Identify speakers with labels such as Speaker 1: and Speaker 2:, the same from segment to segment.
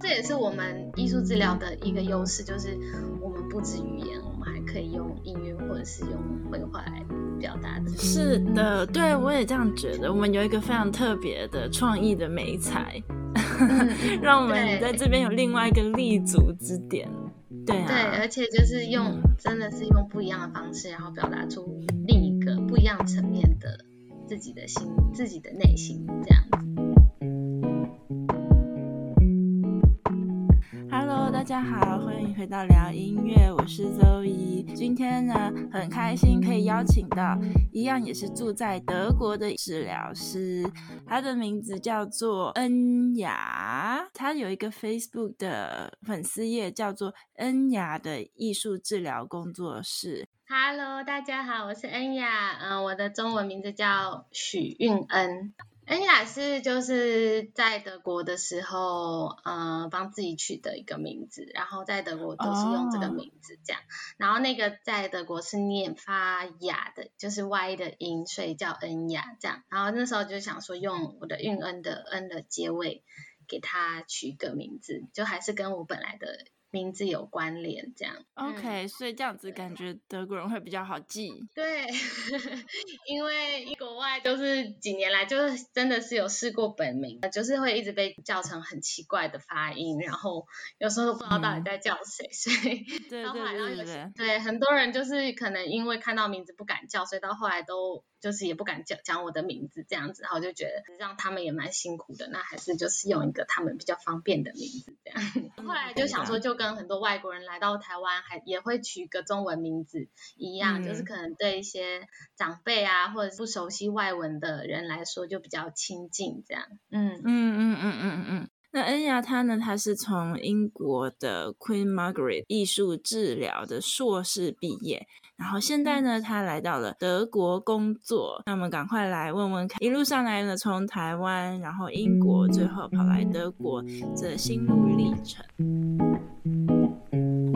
Speaker 1: 这也是我们艺术治疗的一个优势，就是我们不止语言，我们还可以用音乐或者是用绘画来表达的。
Speaker 2: 是的，对，我也这样觉得。我们有一个非常特别的创意的美才，让我们在这边有另外一个立足之点。对啊，
Speaker 1: 对，而且就是用，真的是用不一样的方式，然后表达出另不一样层面的自己的心、自己的内心这样子。
Speaker 2: Hello，大家好，欢迎回到聊音乐，我是周怡。今天呢，很开心可以邀请到一样也是住在德国的治疗师，他的名字叫做恩雅，他有一个 Facebook 的粉丝页叫做恩雅的艺术治疗工作室。
Speaker 1: Hello，大家好，我是恩雅，嗯、呃，我的中文名字叫许韵恩。恩雅是就是在德国的时候，嗯、呃，帮自己取的一个名字，然后在德国都是用这个名字这样。Oh. 然后那个在德国是念发雅的，就是 Y 的音，所以叫恩雅这样。然后那时候就想说用我的韵恩的恩的结尾，给他取一个名字，就还是跟我本来的。名字有关联，这样。
Speaker 2: OK，、嗯、所以这样子感觉德国人会比较好记。
Speaker 1: 对，因为国外就是几年来就是真的是有试过本名，就是会一直被叫成很奇怪的发音，然后有时候都不知道到底在叫谁，嗯、所以
Speaker 2: 对对对对对，
Speaker 1: 对很多人就是可能因为看到名字不敢叫，所以到后来都。就是也不敢讲讲我的名字这样子，然后就觉得让他们也蛮辛苦的，那还是就是用一个他们比较方便的名字这样。后来就想说，就跟很多外国人来到台湾，还也会取一个中文名字一样，嗯、就是可能对一些长辈啊，或者是不熟悉外文的人来说，就比较亲近这样。嗯嗯
Speaker 2: 嗯嗯嗯嗯。那恩雅她呢，她是从英国的 Queen Margaret 艺术治疗的硕士毕业。然后现在呢，他来到了德国工作。那我们赶快来问问看，一路上来呢，从台湾，然后英国，最后跑来德国，这心路历程。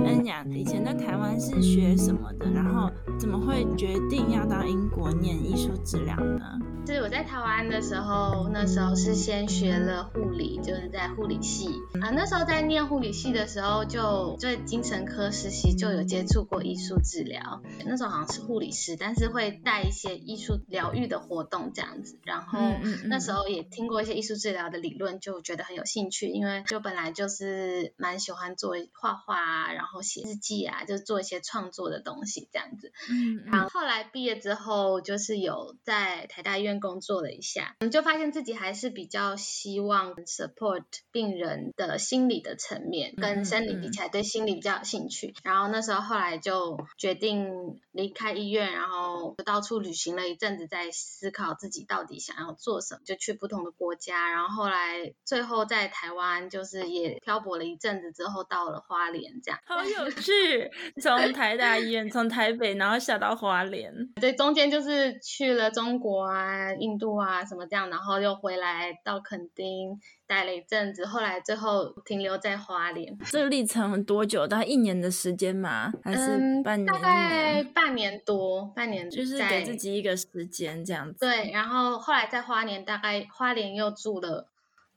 Speaker 2: 恩雅以前在台湾是学什么的？然后怎么会决定要到英国念艺术治疗呢？
Speaker 1: 是我在台湾的时候，那时候是先学了护理，就是在护理系啊。那时候在念护理系的时候就，就在精神科实习，就有接触过艺术治疗。那时候好像是护理师，但是会带一些艺术疗愈的活动这样子。然后那时候也听过一些艺术治疗的理论，就觉得很有兴趣，因为就本来就是蛮喜欢做画画啊，然后写日记啊，就做一些创作的东西这样子。嗯，然后后来毕业之后，就是有在台大医院。工作了一下，就发现自己还是比较希望 support 病人的心理的层面，跟生理比起来，对心理比较有兴趣。然后那时候后来就决定离开医院，然后就到处旅行了一阵子，在思考自己到底想要做什么，就去不同的国家。然后后来最后在台湾就是也漂泊了一阵子之后，到了花莲这样。
Speaker 2: 好 有趣，从台大医院从台北然后下到花莲，
Speaker 1: 对，中间就是去了中国啊。印度啊，什么这样，然后又回来到垦丁待了一阵子，后来最后停留在花莲。
Speaker 2: 这个历程多久？大概一年的时间吗？还是半年？
Speaker 1: 嗯，大概半年多，半年
Speaker 2: 就是给自己一个时间这样子。
Speaker 1: 对，然后后来在花莲，大概花莲又住了。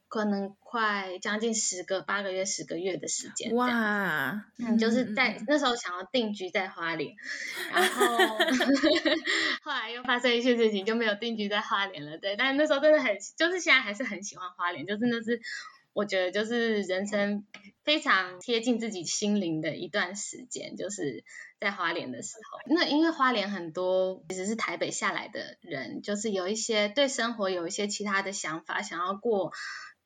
Speaker 1: 可能快将近十个八个月十个月的时间，
Speaker 2: 哇，
Speaker 1: 嗯，就是在、嗯、那时候想要定居在花莲，然后 后来又发生一些事情，就没有定居在花莲了，对，但是那时候真的很，就是现在还是很喜欢花莲，就真的是我觉得就是人生非常贴近自己心灵的一段时间，就是在花莲的时候，那因为花莲很多其实是台北下来的人，就是有一些对生活有一些其他的想法，想要过。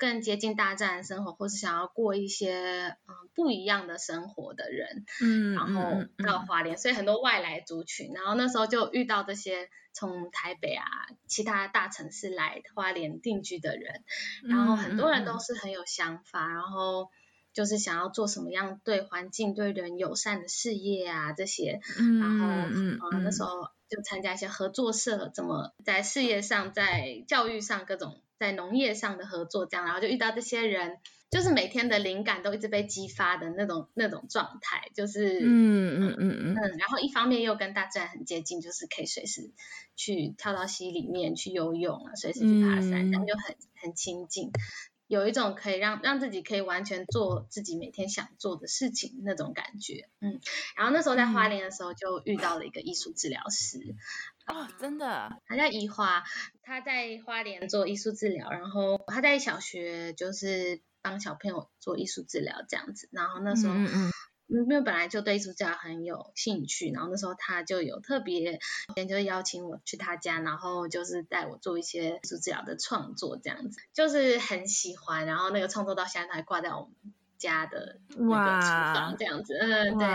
Speaker 1: 更接近大自然生活，或是想要过一些嗯不一样的生活的人，嗯，然后到花莲，所以很多外来族群，然后那时候就遇到这些从台北啊其他大城市来花莲定居的人，然后很多人都是很有想法，然后就是想要做什么样对环境对人友善的事业啊这些，然后嗯，那时候。就参加一些合作社，怎么在事业上、在教育上、各种在农业上的合作这样，然后就遇到这些人，就是每天的灵感都一直被激发的那种那种状态，就是嗯嗯嗯嗯，然后一方面又跟大自然很接近，就是可以随时去跳到溪里面去游泳啊，随时去爬山，然后就很很亲近。有一种可以让让自己可以完全做自己每天想做的事情那种感觉，嗯，然后那时候在花莲的时候就遇到了一个艺术治疗师，
Speaker 2: 哦，真的，
Speaker 1: 他叫怡华，他在花莲做艺术治疗，然后他在小学就是帮小朋友做艺术治疗这样子，然后那时候。嗯嗯因为本来就对艺术家很有兴趣，然后那时候他就有特别，就邀请我去他家，然后就是带我做一些艺术治疗的创作，这样子，就是很喜欢。然后那个创作到现在还挂在我们家的那个厨房，这样子，嗯，对，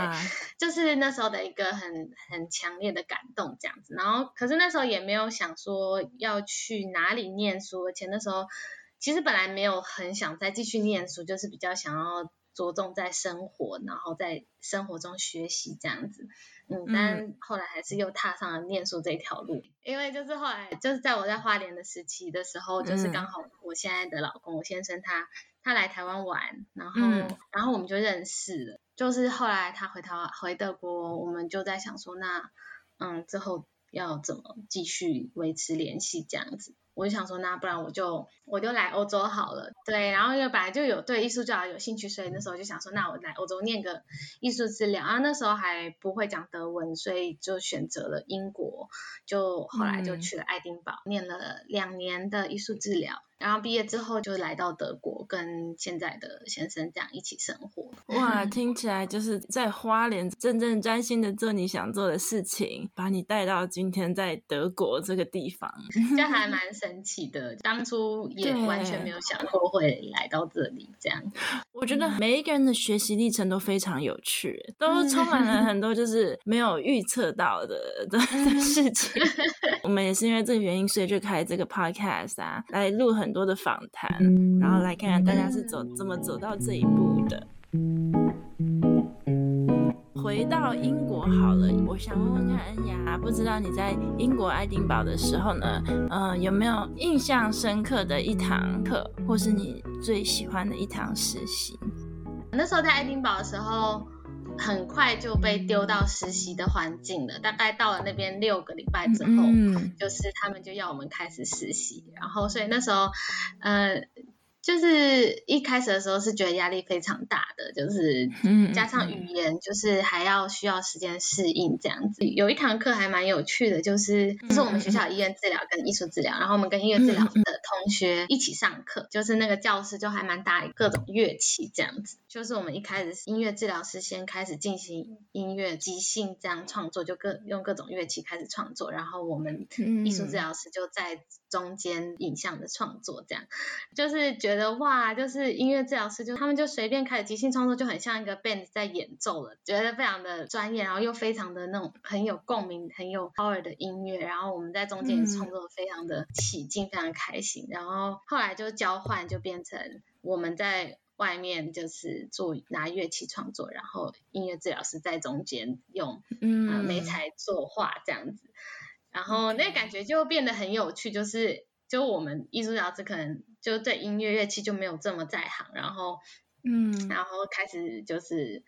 Speaker 1: 就是那时候的一个很很强烈的感动，这样子。然后可是那时候也没有想说要去哪里念书，而且那时候其实本来没有很想再继续念书，就是比较想要。着重在生活，然后在生活中学习这样子，嗯，但后来还是又踏上了念书这条路，因为就是后来就是在我在花莲的时期的时候，就是刚好我现在的老公，我先生他他来台湾玩，然后然后我们就认识了，就是后来他回台湾回德国，我们就在想说，那嗯之后要怎么继续维持联系这样子。我就想说，那不然我就我就来欧洲好了，对，然后因为本来就有对艺术教育有兴趣，所以那时候就想说，那我来欧洲念个艺术治疗，然后那时候还不会讲德文，所以就选择了英国，就后来就去了爱丁堡，嗯、念了两年的艺术治疗。然后毕业之后就来到德国，跟现在的先生这样一起生活。
Speaker 2: 哇，听起来就是在花莲真正专心的做你想做的事情，把你带到今天在德国这个地方，
Speaker 1: 这还蛮神奇的。当初也完全没有想过会来到这里，这样。
Speaker 2: 我觉得每一个人的学习历程都非常有趣，都充满了很多就是没有预测到的的，的事情。我们也是因为这个原因，所以就开这个 podcast 啊，来录很。很多的访谈，然后来看看大家是走怎么走到这一步的。回到英国好了，我想问问看恩雅，不知道你在英国爱丁堡的时候呢，呃，有没有印象深刻的一堂课，或是你最喜欢的一堂实习？
Speaker 1: 那时候在爱丁堡的时候。很快就被丢到实习的环境了，大概到了那边六个礼拜之后，嗯，就是他们就要我们开始实习，然后所以那时候，呃。就是一开始的时候是觉得压力非常大的，就是加上语言，就是还要需要时间适应这样子。有一堂课还蛮有趣的，就是就是我们学校医院治疗跟艺术治疗，然后我们跟音乐治疗的同学一起上课，就是那个教室就还蛮大，各种乐器这样子。就是我们一开始音乐治疗师先开始进行音乐即兴这样创作，就各用各种乐器开始创作，然后我们艺术治疗师就在中间影像的创作这样，就是觉得。哇，就是音乐治疗师，就他们就随便开始即兴创作，就很像一个 band 在演奏了，觉得非常的专业，然后又非常的那种很有共鸣、很有 power 的音乐，然后我们在中间也创作非常的起劲、嗯，非常开心。然后后来就交换，就变成我们在外面就是做拿乐器创作，然后音乐治疗师在中间用嗯媒材作画这样子，然后那感觉就变得很有趣，就是。就我们艺术老师可能就对音乐乐器就没有这么在行，然后，嗯，然后开始就是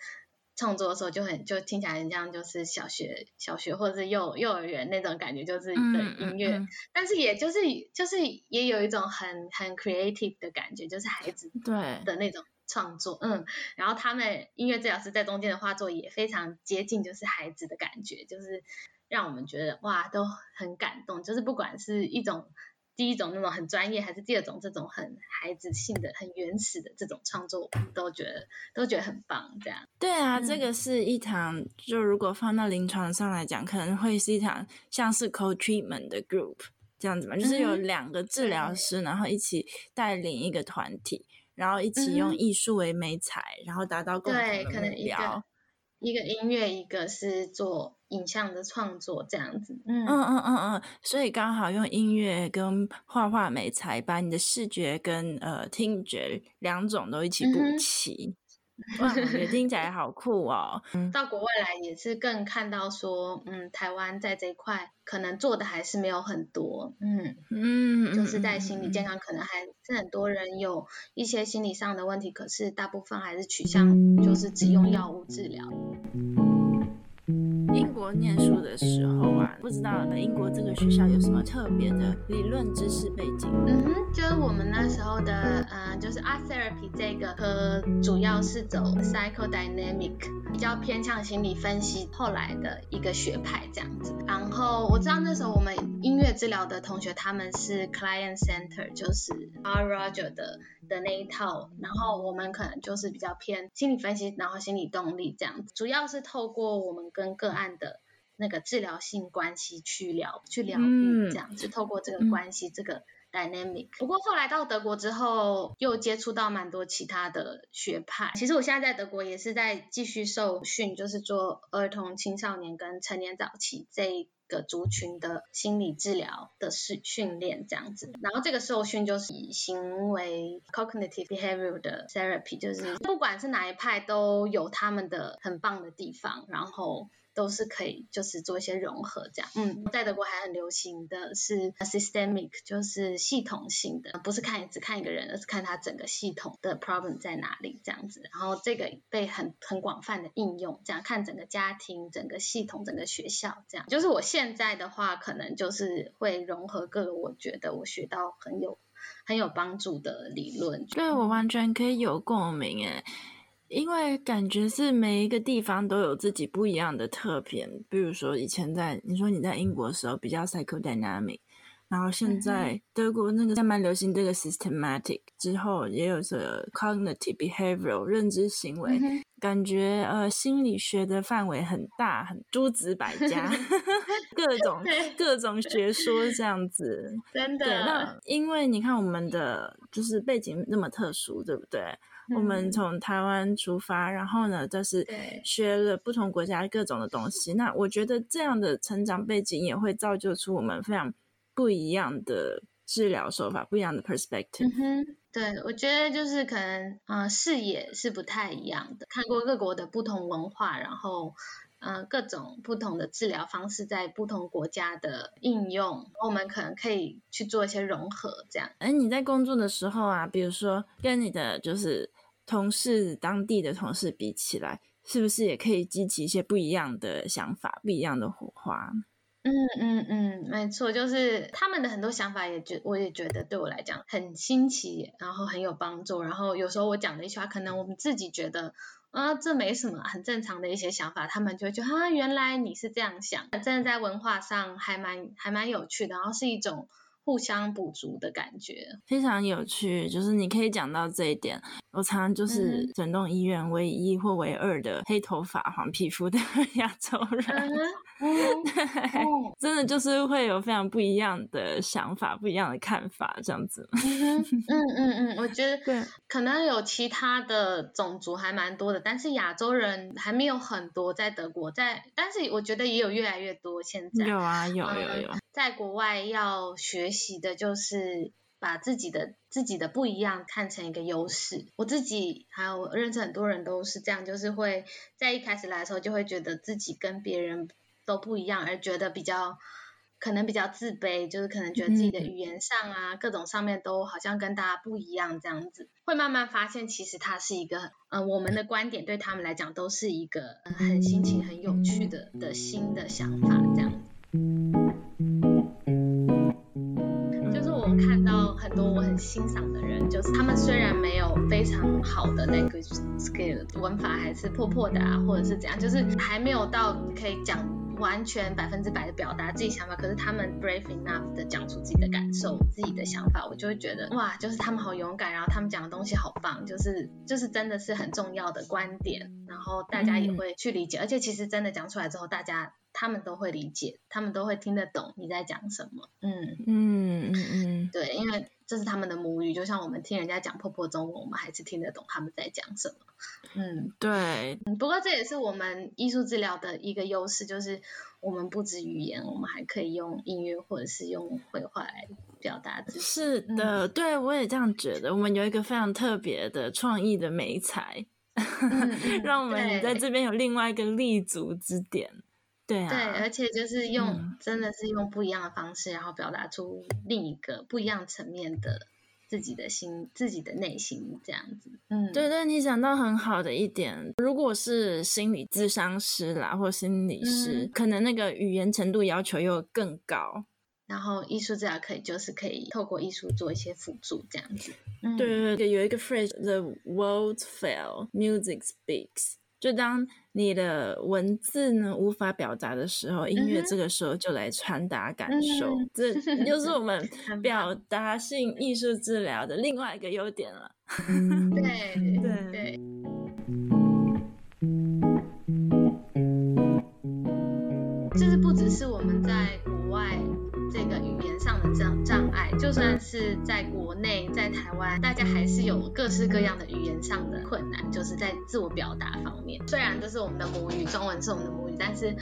Speaker 1: 创作的时候就很就听起来很像就是小学小学或者是幼幼儿园那种感觉，就是的音乐，嗯嗯嗯，但是也就是就是也有一种很很 creative 的感觉，就是孩子对。的那种创作，嗯，然后他们音乐治疗师在中间的画作也非常接近，就是孩子的感觉，就是让我们觉得哇都很感动，就是不管是一种。第一种那种很专业，还是第二种这种很孩子性的、很原始的这种创作，我们都觉得都觉得很棒。这样
Speaker 2: 对啊、嗯，这个是一堂，就如果放到临床上来讲，可能会是一堂像是 co-treatment 的 group 这样子嘛，就是有两个治疗师、嗯，然后一起带领一个团体，然后一起用艺术为媒材、嗯，然后达到共同的目标。对，可能一个
Speaker 1: 一个音乐，一个是做。影像的创作这样子，
Speaker 2: 嗯嗯嗯嗯嗯，所以刚好用音乐跟画画美材，把你的视觉跟呃听觉两种都一起补齐。哇，也听起来好酷哦！
Speaker 1: 到国外来也是更看到说，嗯，台湾在这一块可能做的还是没有很多，嗯嗯，就是在心理健康，可能还是很多人有一些心理上的问题，可是大部分还是取向就是只用药物治疗。
Speaker 2: 英国念书的时候啊，不知道英国这个学校有什么特别的理论知识背景？
Speaker 1: 嗯哼，就是我们，就是 Art Therapy 这个科主要是走 Psychodynamic，比较偏向心理分析，后来的一个学派这样子。然后我知道那时候我们音乐治疗的同学他们是 Client Center，就是 R. Roger 的的那一套，然后我们可能就是比较偏心理分析，然后心理动力这样子，主要是透过我们跟个案的那个治疗性关系去聊去疗愈这样子，透过这个关系、嗯、这个 dynamic。不过后来到德国之后，又接触到蛮多其他的学派。其实我现在在德国也是在继续受训，就是做儿童、青少年跟成年早期这个族群的心理治疗的训训练这样子，然后这个受训就是以行为 cognitive behavior 的 therapy，就是不管是哪一派都有他们的很棒的地方，然后。都是可以，就是做一些融合这样。嗯，在德国还很流行的是 systemic，就是系统性的，不是看只看一个人，而是看他整个系统的 problem 在哪里这样子。然后这个被很很广泛的应用，这样看整个家庭、整个系统、整个学校这样。就是我现在的话，可能就是会融合各个我觉得我学到很有很有帮助的理论。
Speaker 2: 对，我完全可以有共鸣诶。因为感觉是每一个地方都有自己不一样的特点，比如说以前在你说你在英国的时候比较 psychodynamic，然后现在德国那个在蛮流行这个 systematic，之后也有这个 cognitive behavioral 认知行为，嗯、感觉呃心理学的范围很大，很诸子百家，各种各种学说这样子，
Speaker 1: 真的。
Speaker 2: 那因为你看我们的就是背景那么特殊，对不对？我们从台湾出发，然后呢，就是学了不同国家各种的东西。那我觉得这样的成长背景也会造就出我们非常不一样的治疗手法，不一样的 perspective。
Speaker 1: 嗯哼，对，我觉得就是可能，嗯、呃，视野是不太一样的，看过各国的不同文化，然后。呃，各种不同的治疗方式在不同国家的应用，我们可能可以去做一些融合，这样。
Speaker 2: 哎，你在工作的时候啊，比如说跟你的就是同事、当地的同事比起来，是不是也可以激起一些不一样的想法、不一样的火花？
Speaker 1: 嗯嗯嗯，没错，就是他们的很多想法也觉，我也觉得对我来讲很新奇，然后很有帮助。然后有时候我讲的一句话，可能我们自己觉得。啊，这没什么，很正常的一些想法，他们就会觉得啊，原来你是这样想，真的在文化上还蛮还蛮有趣的，然后是一种。互相补足的感觉，
Speaker 2: 非常有趣。就是你可以讲到这一点，我常常就是整栋医院唯一或唯二的黑头发、黄皮肤的 亚洲人，真的就是会有非常不一样的想法、不一样的看法，这样子。
Speaker 1: 嗯嗯嗯，嗯，我觉得对，可能有其他的种族还蛮多的，但是亚洲人还没有很多在德国，在，但是我觉得也有越来越多。现在
Speaker 2: 有啊，有有有。嗯
Speaker 1: 在国外要学习的就是把自己的自己的不一样看成一个优势。我自己还有我认识很多人都是这样，就是会在一开始来的时候就会觉得自己跟别人都不一样，而觉得比较可能比较自卑，就是可能觉得自己的语言上啊、嗯、各种上面都好像跟大家不一样这样子。会慢慢发现，其实它是一个嗯、呃，我们的观点对他们来讲都是一个、呃、很新奇、很有趣的的新的想法这样。看欣赏的人，就是他们虽然没有非常好的 language skill 文法还是破破的啊，或者是怎样，就是还没有到可以讲完全百分之百的表达自己想法，可是他们 brave enough 的讲出自己的感受、自己的想法，我就会觉得哇，就是他们好勇敢，然后他们讲的东西好棒，就是就是真的是很重要的观点，然后大家也会去理解，而且其实真的讲出来之后，大家。他们都会理解，他们都会听得懂你在讲什么。嗯嗯嗯嗯，对，因为这是他们的母语，就像我们听人家讲破破中文，我们还是听得懂他们在讲什么。嗯，
Speaker 2: 对。
Speaker 1: 不过这也是我们艺术治疗的一个优势，就是我们不止语言，我们还可以用音乐或者是用绘画来表达自己。
Speaker 2: 是的，嗯、对我也这样觉得。我们有一个非常特别的创意的媒材。嗯、让我们在这边有另外一个立足之点。对啊，
Speaker 1: 对，而且就是用、嗯、真的是用不一样的方式，然后表达出另一个不一样层面的自己的心、自己的内心这样子。嗯，
Speaker 2: 对对，你讲到很好的一点，如果是心理咨商师啦，或心理师、嗯，可能那个语言程度要求又更高。
Speaker 1: 然后艺术治疗可以就是可以透过艺术做一些辅助这样子。
Speaker 2: 嗯、对对对，有一个 phrase，the words fail, music speaks。就当你的文字呢无法表达的时候，音乐这个时候就来传达感受，嗯、这就是我们 表达性艺术治疗的另外一个优点了。
Speaker 1: 对对对，就是不只是我们在。这个语言上的障障碍，就算是在国内，在台湾，大家还是有各式各样的语言上的困难，就是在自我表达方面。虽然这是我们的母语，中文是我们的母语，但是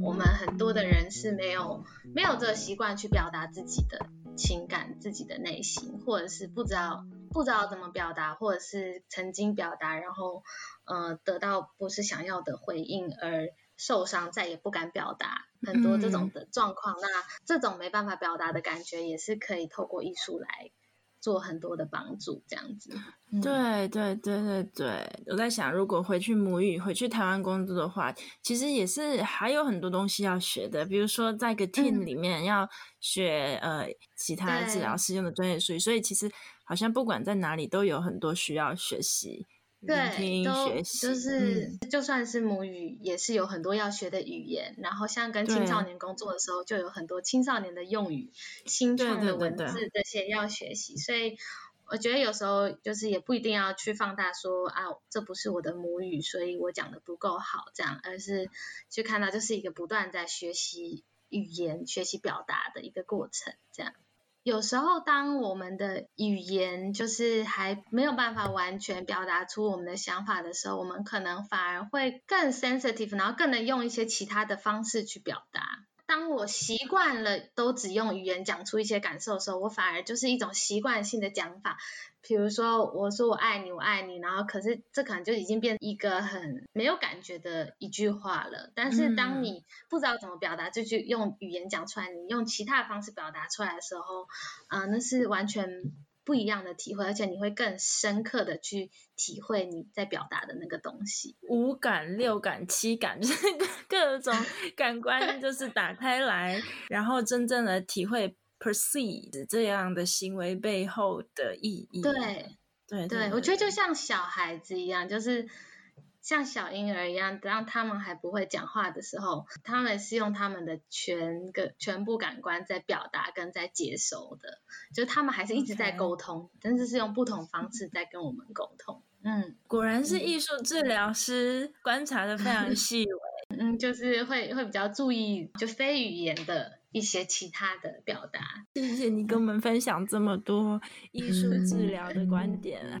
Speaker 1: 我们很多的人是没有没有这个习惯去表达自己的情感、自己的内心，或者是不知道不知道怎么表达，或者是曾经表达，然后呃得到不是想要的回应而。受伤，再也不敢表达，很多这种的状况，嗯，那这种没办法表达的感觉，也是可以透过艺术来做很多的帮助，这样子。
Speaker 2: 嗯、对对对对对，我在想，如果回去母语，回去台湾工作的话，其实也是还有很多东西要学的，比如说在一个 team 里面要学、嗯、呃其他治疗师用的专业术语，所以其实好像不管在哪里都有很多需要学习。
Speaker 1: 对，都就是、嗯，就算是母语，也是有很多要学的语言。然后像跟青少年工作的时候，就有很多青少年的用语、新创的文字这些要学习。所以我觉得有时候就是也不一定要去放大说啊，这不是我的母语，所以我讲的不够好这样，而是去看到这是一个不断在学习语言、学习表达的一个过程这样。有时候，当我们的语言就是还没有办法完全表达出我们的想法的时候，我们可能反而会更 sensitive，然后更能用一些其他的方式去表达。当我习惯了都只用语言讲出一些感受的时候，我反而就是一种习惯性的讲法。比如说，我说我爱你，我爱你，然后可是这可能就已经变一个很没有感觉的一句话了。但是当你不知道怎么表达这句，用语言讲出来，你用其他的方式表达出来的时候，啊、呃，那是完全。不一样的体会，而且你会更深刻的去体会你在表达的那个东西。
Speaker 2: 五感、六感、七感，就是各种 感官，就是打开来，然后真正的体会 perceive 这样的行为背后的意义。
Speaker 1: 对，对，对，对，我觉得就像小孩子一样，就是。像小婴儿一样，当他们还不会讲话的时候，他们是用他们的全个全部感官在表达跟在接收的，就他们还是一直在沟通.但是是用不同方式在跟我们沟通。嗯，
Speaker 2: 果然是艺术治疗师，观察的非常细微。
Speaker 1: 嗯，就是会会比较注意就非语言的一些其他的表达。
Speaker 2: 谢谢你跟我们分享这么多艺术治疗的观点啊。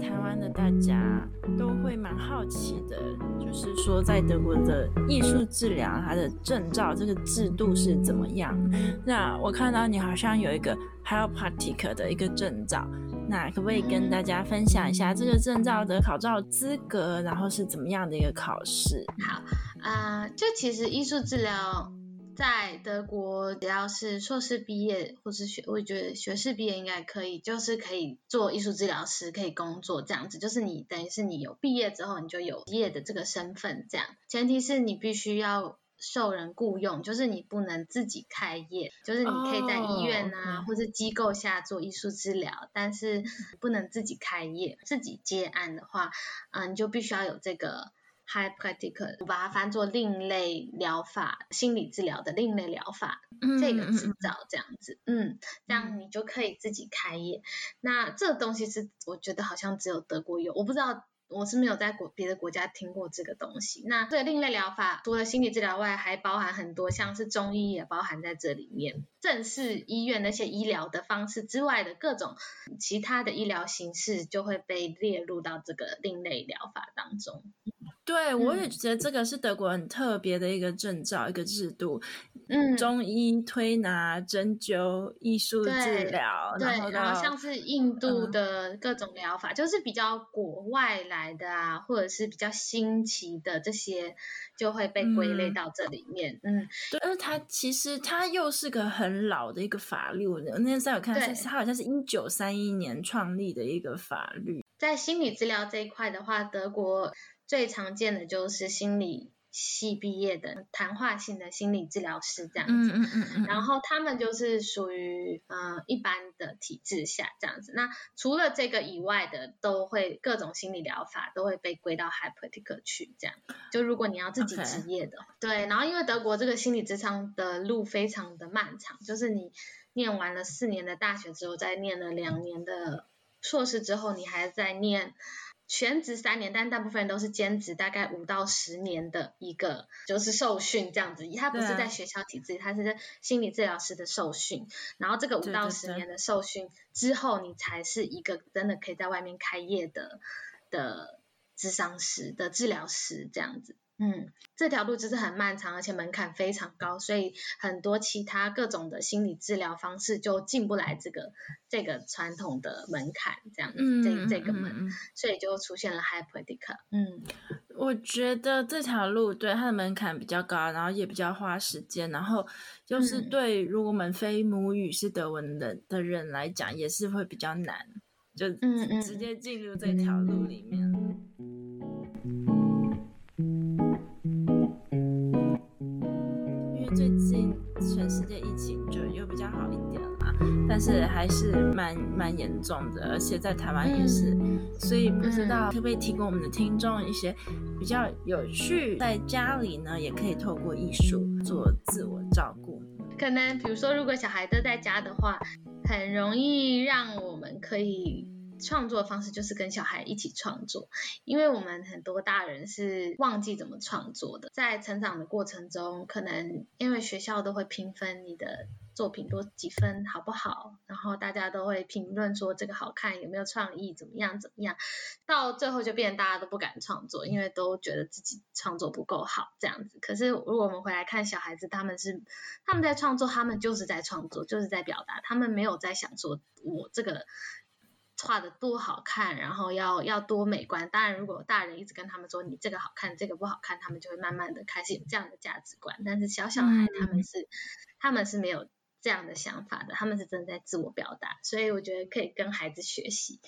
Speaker 2: 台湾的大家都会蛮好奇的，就是说在德国的艺术治疗，它的证照这个制度是怎么样？那我看到你好像有一个 Heilpraktiker 的一个证照，那可不可以跟大家分享一下这个证照的考照资格，然后是怎么样的一个考试？
Speaker 1: 好，啊、就其实艺术治疗。在德国，只要是硕士毕业或是学，我觉得学士毕业应该可以，就是可以做艺术治疗师，可以工作这样子。就是你等于是你有毕业之后，你就有毕业的这个身份这样。前提是你必须要受人雇佣，就是你不能自己开业，就是你可以在医院啊、oh, 或是机构下做艺术治疗，但是不能自己开业，自己接案的话，嗯、呃，你就必须要有这个。Heilpraktiker，我把它翻作另类疗法、心理治疗的另类疗法、嗯、这个执照这样子，嗯，这样你就可以自己开业。那这个东西是我觉得好像只有德国有，我不知道我是没有在国别的国家听过这个东西。那这个另类疗法除了心理治疗外，还包含很多像是中医也包含在这里面，正式医院那些医疗的方式之外的各种其他的医疗形式就会被列入到这个另类疗法当中。
Speaker 2: 对，我也觉得这个是德国很特别的一个证照，一个制度。
Speaker 1: 嗯，
Speaker 2: 中医推拿、针灸、艺术治疗，
Speaker 1: 对，
Speaker 2: 然后，
Speaker 1: 然后像是印度的各种疗法，嗯，就是比较国外来的啊，或者是比较新奇的这些，就会被归类到这里面。嗯，嗯
Speaker 2: 对，而它其实它又是个很老的一个法律，我那天在有看，它好像是一九三一年创立的一个法律。
Speaker 1: 在心理治疗这一块的话，德国最常见的就是心理。系毕业的谈话性的心理治疗师这样子，
Speaker 2: 嗯嗯嗯，
Speaker 1: 然后他们就是属于呃一般的体制下这样子。那除了这个以外的，都会各种心理疗法都会被归到 Heilpraktiker 去这样。就如果你要自己职业的.对。然后因为德国这个心理智商的路非常的漫长，就是你念完了四年的大学之后，再念了两年的硕士之后，你还在念。全职三年，但大部分人都是兼职，大概五到十年的一个就是受训这样子。他不是在学校体制，他是在心理治疗师的受训。然后这个五到十年的受训之后，你才是一个真的可以在外面开业的的智商师的治疗师这样子。嗯，这条路就是很漫长，而且门槛非常高，所以很多其他各种的心理治疗方式就进不来这个这个传统的门槛，这样子，嗯、这这个门，所以就出现了 Heilpraktiker。嗯，
Speaker 2: 我觉得这条路对它的门槛比较高，然后也比较花时间，然后就是对如果我们非母语是德文的的人来讲，也是会比较难，就直接进入这条路里面。嗯最近全世界疫情就又比较好一点了，但是还是蛮蛮严重的，而且在台湾也是，所以不知道可不可以提供我们的听众一些比较有趣，在家里呢也可以透过艺术做自我照顾。
Speaker 1: 可能比如说，如果小孩都在家的话，很容易让我们可以。创作的方式就是跟小孩一起创作，因为我们很多大人是忘记怎么创作的。在成长的过程中，可能因为学校都会评分你的作品多几分好不好，然后大家都会评论说这个好看，有没有创意，怎么样怎么样，到最后就变大家都不敢创作，因为都觉得自己创作不够好这样子。可是如果我们回来看小孩子，他们是他们在创作，他们就是在创作，就是在表达，他们没有在想说我这个。画的多好看，然后要要多美观。当然，如果大人一直跟他们说你这个好看，这个不好看，他们就会慢慢的开始有这样的价值观。但是小小孩他们是、嗯、他们是没有这样的想法的，他们是真的在自我表达。所以我觉得可以跟孩子学习。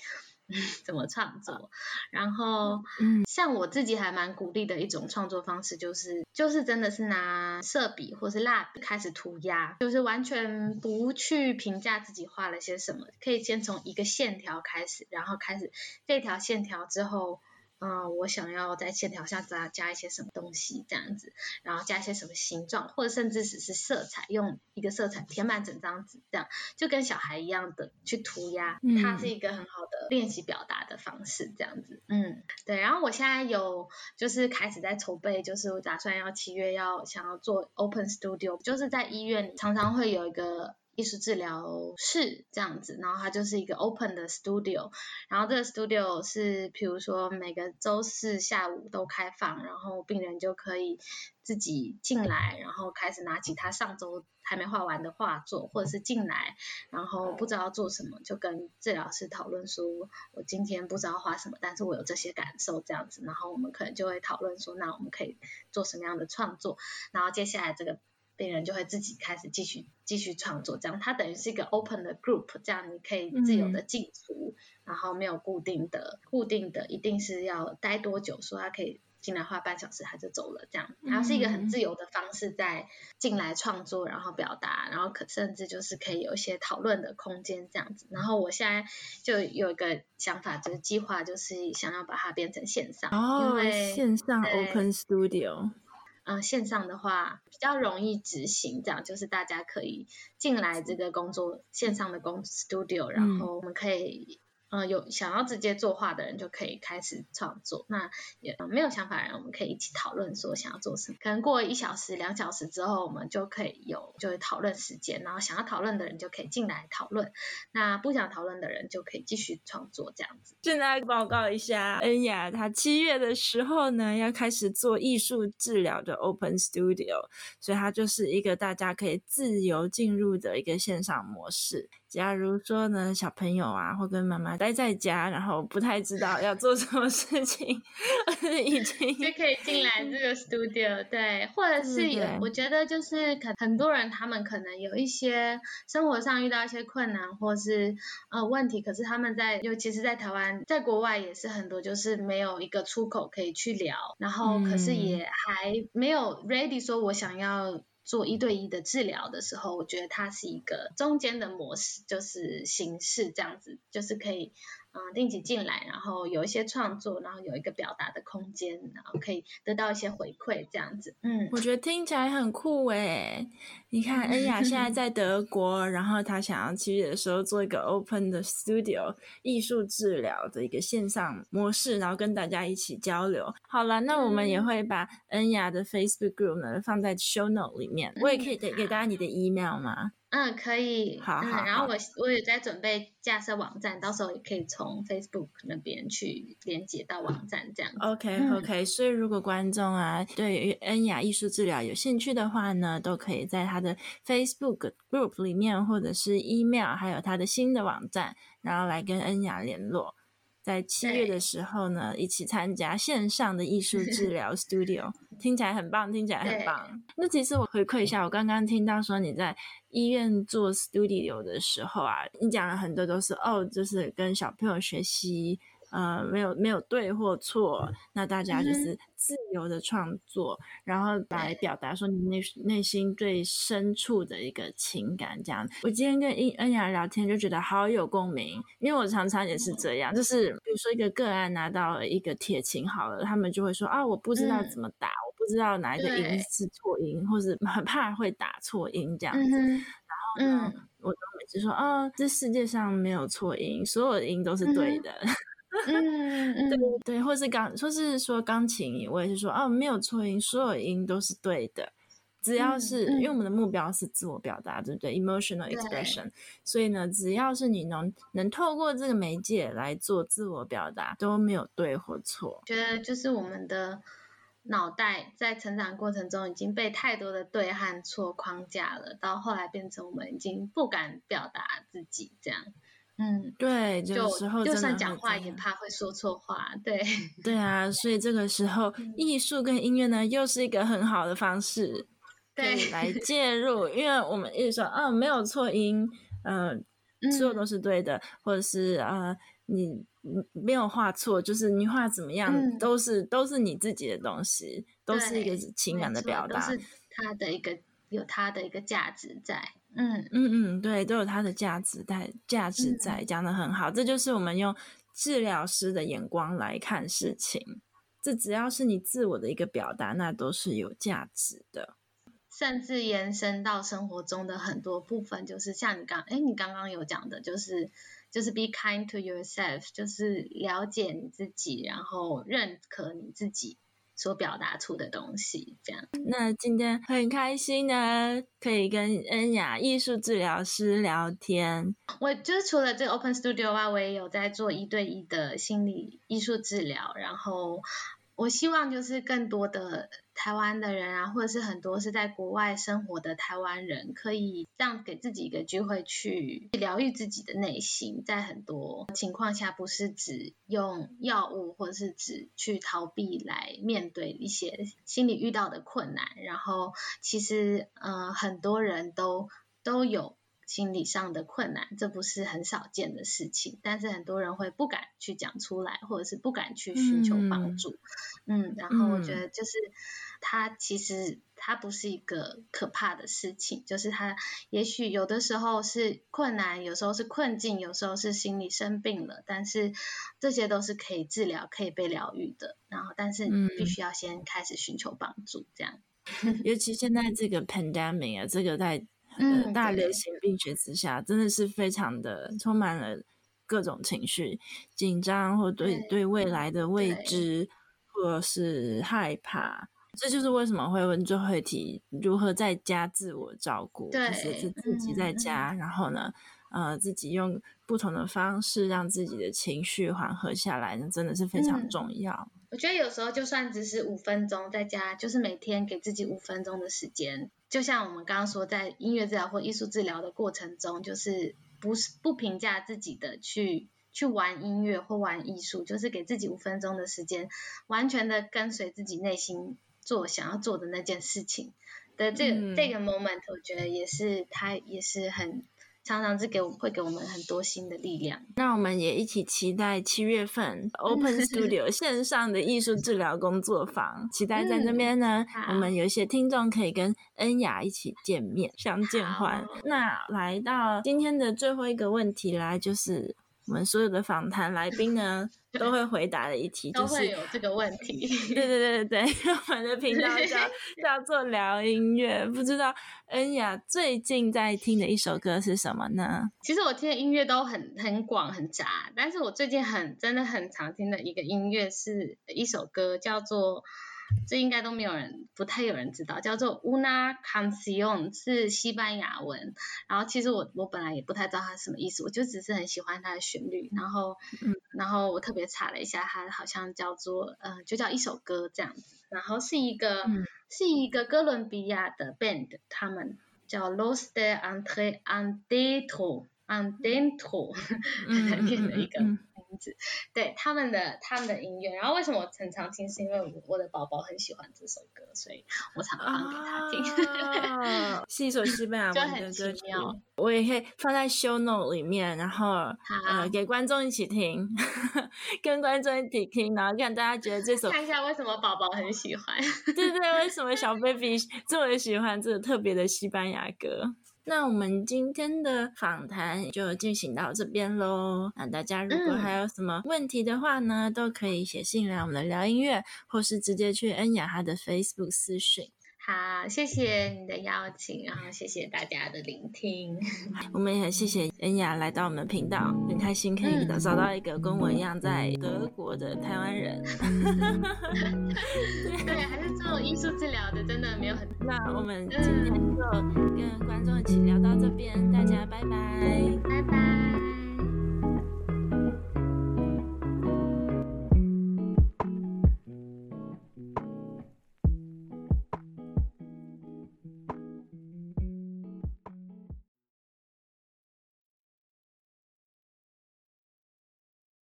Speaker 1: 怎么创作？然后，嗯，像我自己还蛮鼓励的一种创作方式，就是就是真的是拿色笔或是蜡笔开始涂鸦，就是完全不去评价自己画了些什么，可以先从一个线条开始，然后开始这条线条之后。嗯，我想要在线条下加加一些什么东西，这样子，然后加一些什么形状，或者甚至只是色彩，用一个色彩填满整张纸，这样就跟小孩一样的去涂鸦，它是一个很好的练习表达的方式，这样子，嗯，对。然后我现在有就是开始在筹备，就是我打算要七月要想要做 Open Studio，就是在医院常常会有一个。艺术治疗室这样子，然后它就是一个 open 的 studio，然后这个 studio 是，比如说每个周四下午都开放，然后病人就可以自己进来，然后开始拿起他上周还没画完的画作，或者是进来，然后不知道做什么，就跟治疗师讨论说，我今天不知道画什么，但是我有这些感受这样子，然后我们可能就会讨论说，那我们可以做什么样的创作，然后接下来这个。病人就会自己开始继续继续创作，这样它等于是一个 open 的 group，这样你可以自由的进出，嗯，然后没有固定的固定的一定是要待多久，说他可以进来花半小时他就走了这样，它是一个很自由的方式在进来创作，然后表达，然后可甚至就是可以有一些讨论的空间这样子。然后我现在就有一个想法，就是计划就是想要把它变成线上，
Speaker 2: 哦，因为线上 open studio。
Speaker 1: 嗯，线上的话比较容易执行，这样就是大家可以进来这个工作线上的工 studio，然后我们可以呃，有想要直接作画的人就可以开始创作。那也没有想法的人，我们可以一起讨论说想要做什么。可能过一小时、两小时之后，我们就可以有就是讨论时间，然后想要讨论的人就可以进来讨论。那不想讨论的人就可以继续创作这样子。
Speaker 2: 现在报告一下，恩雅她七月的时候呢，要开始做艺术治疗的 Open Studio，所以它就是一个大家可以自由进入的一个线上模式。假如说呢，小朋友啊，或跟妈妈待在家，然后不太知道要做什么事情，已经
Speaker 1: 就可以进来这个 studio，对，或者是有，我觉得就是可很多人他们可能有一些生活上遇到一些困难或是呃问题，可是他们在，尤其是在台湾，在国外也是很多，就是没有一个出口可以去聊，然后可是也还没有 ready 说我想要。做一对一的治疗的时候，我觉得它是一个中间的模式，就是形式这样子，就是可以。嗯，定期进来，然后有一些创作，然后有一个表达的空间，然后可以得到一些回馈，这样子。嗯，
Speaker 2: 我觉得听起来很酷诶。你看，恩雅现在 在德国，然后她想要七月的时候做一个 open 的 studio 艺术治疗的一个线上模式，然后跟大家一起交流。好了，那我们也会把恩雅的 Facebook group 呢放在 show note 里面。我也可以给给大家你的 email 吗？
Speaker 1: 嗯，可以。
Speaker 2: 好，好，好。
Speaker 1: 嗯，然后我我也在准备架设网站，到时候也可以从 Facebook 那边去连接到网站，这样子。
Speaker 2: OK OK，嗯。所以如果观众啊对于恩雅艺术治疗有兴趣的话呢，都可以在他的 Facebook Group 里面，或者是 Email，还有他的新的网站，然后来跟恩雅联络。在七月的时候呢，一起参加线上的艺术 治疗 Studio，听起来很棒，听起来很棒。那其实我回馈一下，我刚刚听到说你在医院做 Studio 的时候啊，你讲了很多都是哦，就是跟小朋友学习。呃，没有没有对或错，那大家就是自由的创作，嗯、然后来表达说你内内心最深处的一个情感这样。我今天跟恩恩雅聊天就觉得好有共鸣，因为我常常也是这样，就是比如说一个个案拿到了一个铁琴好了，他们就会说啊，我不知道怎么打，嗯、我不知道哪一个音是错音，或是很怕会打错音这样子。嗯、然后呢，嗯、我就每次说啊，这世界上没有错音，所有的音都是对的。嗯
Speaker 1: 嗯，嗯，
Speaker 2: 对对，或是钢，或是说钢琴，我也是说，哦，没有错音，所有音都是对的，只要是、嗯嗯、因为我们的目标是自我表达，对不对？emotional expression，所以呢，只要是你能能透过这个媒介来做自我表达，都没有对或错。
Speaker 1: 觉得就是我们的脑袋在成长过程中已经被太多的对和错框架了，到后来变成我们已经不敢表达自己这样。嗯，
Speaker 2: 对，这个时候
Speaker 1: 就算讲话也怕会说错话，对，
Speaker 2: 对啊，所以这个时候艺术跟音乐呢，又是一个很好的方式，可以来 介入，因为我们一直说啊，没有错音，呃，所有都是对的，或者是啊，你没有画错，就是你画怎么样，都是都是你自己的东西，都是一个情感的表
Speaker 1: 达，是它的一个有它的一个价值在。
Speaker 2: 嗯嗯嗯，对，都有它的价值在，价值在，讲的很好。这就是我们用治疗师的眼光来看事情。这只要是你自我的一个表达，那都是有价值的。
Speaker 1: 甚至延伸到生活中的很多部分，就是像你刚，哎，你刚刚有讲的，就是就是 be kind to yourself，就是了解你自己，然后认可你自己。所表达出的东西，这样。
Speaker 2: 那今天很开心呢，可以跟恩雅艺术治疗师聊天。
Speaker 1: 我就是除了这个 Open Studio 外，我也有在做一对一的心理艺术治疗，然后。我希望就是更多的台湾的人啊，或者是很多是在国外生活的台湾人，可以这样给自己一个机会去疗愈自己的内心。在很多情况下，不是只用药物，或者是只去逃避来面对一些心理遇到的困难。然后，其实，呃，很多人都都有。心理上的困难，这不是很少见的事情，但是很多人会不敢去讲出来，或者是不敢去寻求帮助。嗯，嗯，然后我觉得就是它其实它不是一个可怕的事情，就是它也许有的时候是困难，有时候是困境，有时候是心理生病了，但是这些都是可以治疗、可以被疗愈的。然后，但是你必须要先开始寻求帮助，这样。
Speaker 2: 尤其现在这个 pandemic 啊，这个在。嗯，大流行病学之下，真的是非常的充满了各种情绪，紧张或对对，对未来的未知，或是害怕。这就是为什么会问最后一题，如何在家自我照顾，就是自自己在家，嗯、然后呢，呃，自己用不同的方式让自己的情绪缓和下来，那真的是非常重要。
Speaker 1: 嗯、我觉得有时候就算只是五分钟在家，就是每天给自己五分钟的时间，就像我们刚刚说，在音乐治疗或艺术治疗的过程中，就是不是不评价自己的去去玩音乐或玩艺术，就是给自己五分钟的时间，完全的跟随自己内心。做想要做的那件事情的这个、嗯、这个 moment，我觉得也是他也是很常常是给我会给我们很多新的力量。
Speaker 2: 那我们也一起期待七月份 Open Studio 线上的艺术治疗工作坊，期待在那边呢，嗯、我们有一些听众可以跟恩雅一起见面相见欢。那来到今天的最后一个问题啦，就是我们所有的访谈来宾呢。都会回答的一题，就是
Speaker 1: 都会有这个问题。
Speaker 2: 对对对对对，我们的频道叫 叫做聊音乐，不知道恩雅最近在听的一首歌是什么呢？
Speaker 1: 其实我听的音乐都很很广很杂，但是我最近很真的很常听的一个音乐是一首歌，叫做。这应该都没有人，不太有人知道，叫做 Una Canción，是西班牙文。然后其实我我本来也不太知道它什么意思，我就只是很喜欢它的旋律。然后，嗯，然后我特别查了一下，它好像叫做，呃，就叫一首歌这样子。然后是一个、嗯、是一个哥伦比亚的 band，他们叫 Los de Entre Adentro Adentro，很难念的一个。嗯嗯对他们的他们的音乐，然后为什么我很常听，是因为我我的宝宝很喜欢这首歌，所以我常放给他听。
Speaker 2: 啊，是一首西班牙文的歌曲，我也可以放在 show note 里面，然后呃给观众一起听，跟观众一起听，然后看大家觉得这首
Speaker 1: 看一下为什么宝宝很喜欢，
Speaker 2: 对对对，为什么小 baby 这么喜欢这个特别的西班牙歌。那我们今天的访谈就进行到这边喽。那大家如果还有什么问题的话呢，嗯、都可以写信来我们的聊音乐，或是直接去恩雅她的 Facebook 私讯。
Speaker 1: 好，谢谢你的邀请，然后谢谢大家的聆听。
Speaker 2: 我们也很谢谢恩雅来到我们的频道，很开心可以找到一个跟我一样在德国的台湾人。
Speaker 1: 对，还是做艺术治疗的，真的没有很。
Speaker 2: 那我们今天就跟观众一起聊到这边，大家拜拜，
Speaker 1: 拜拜。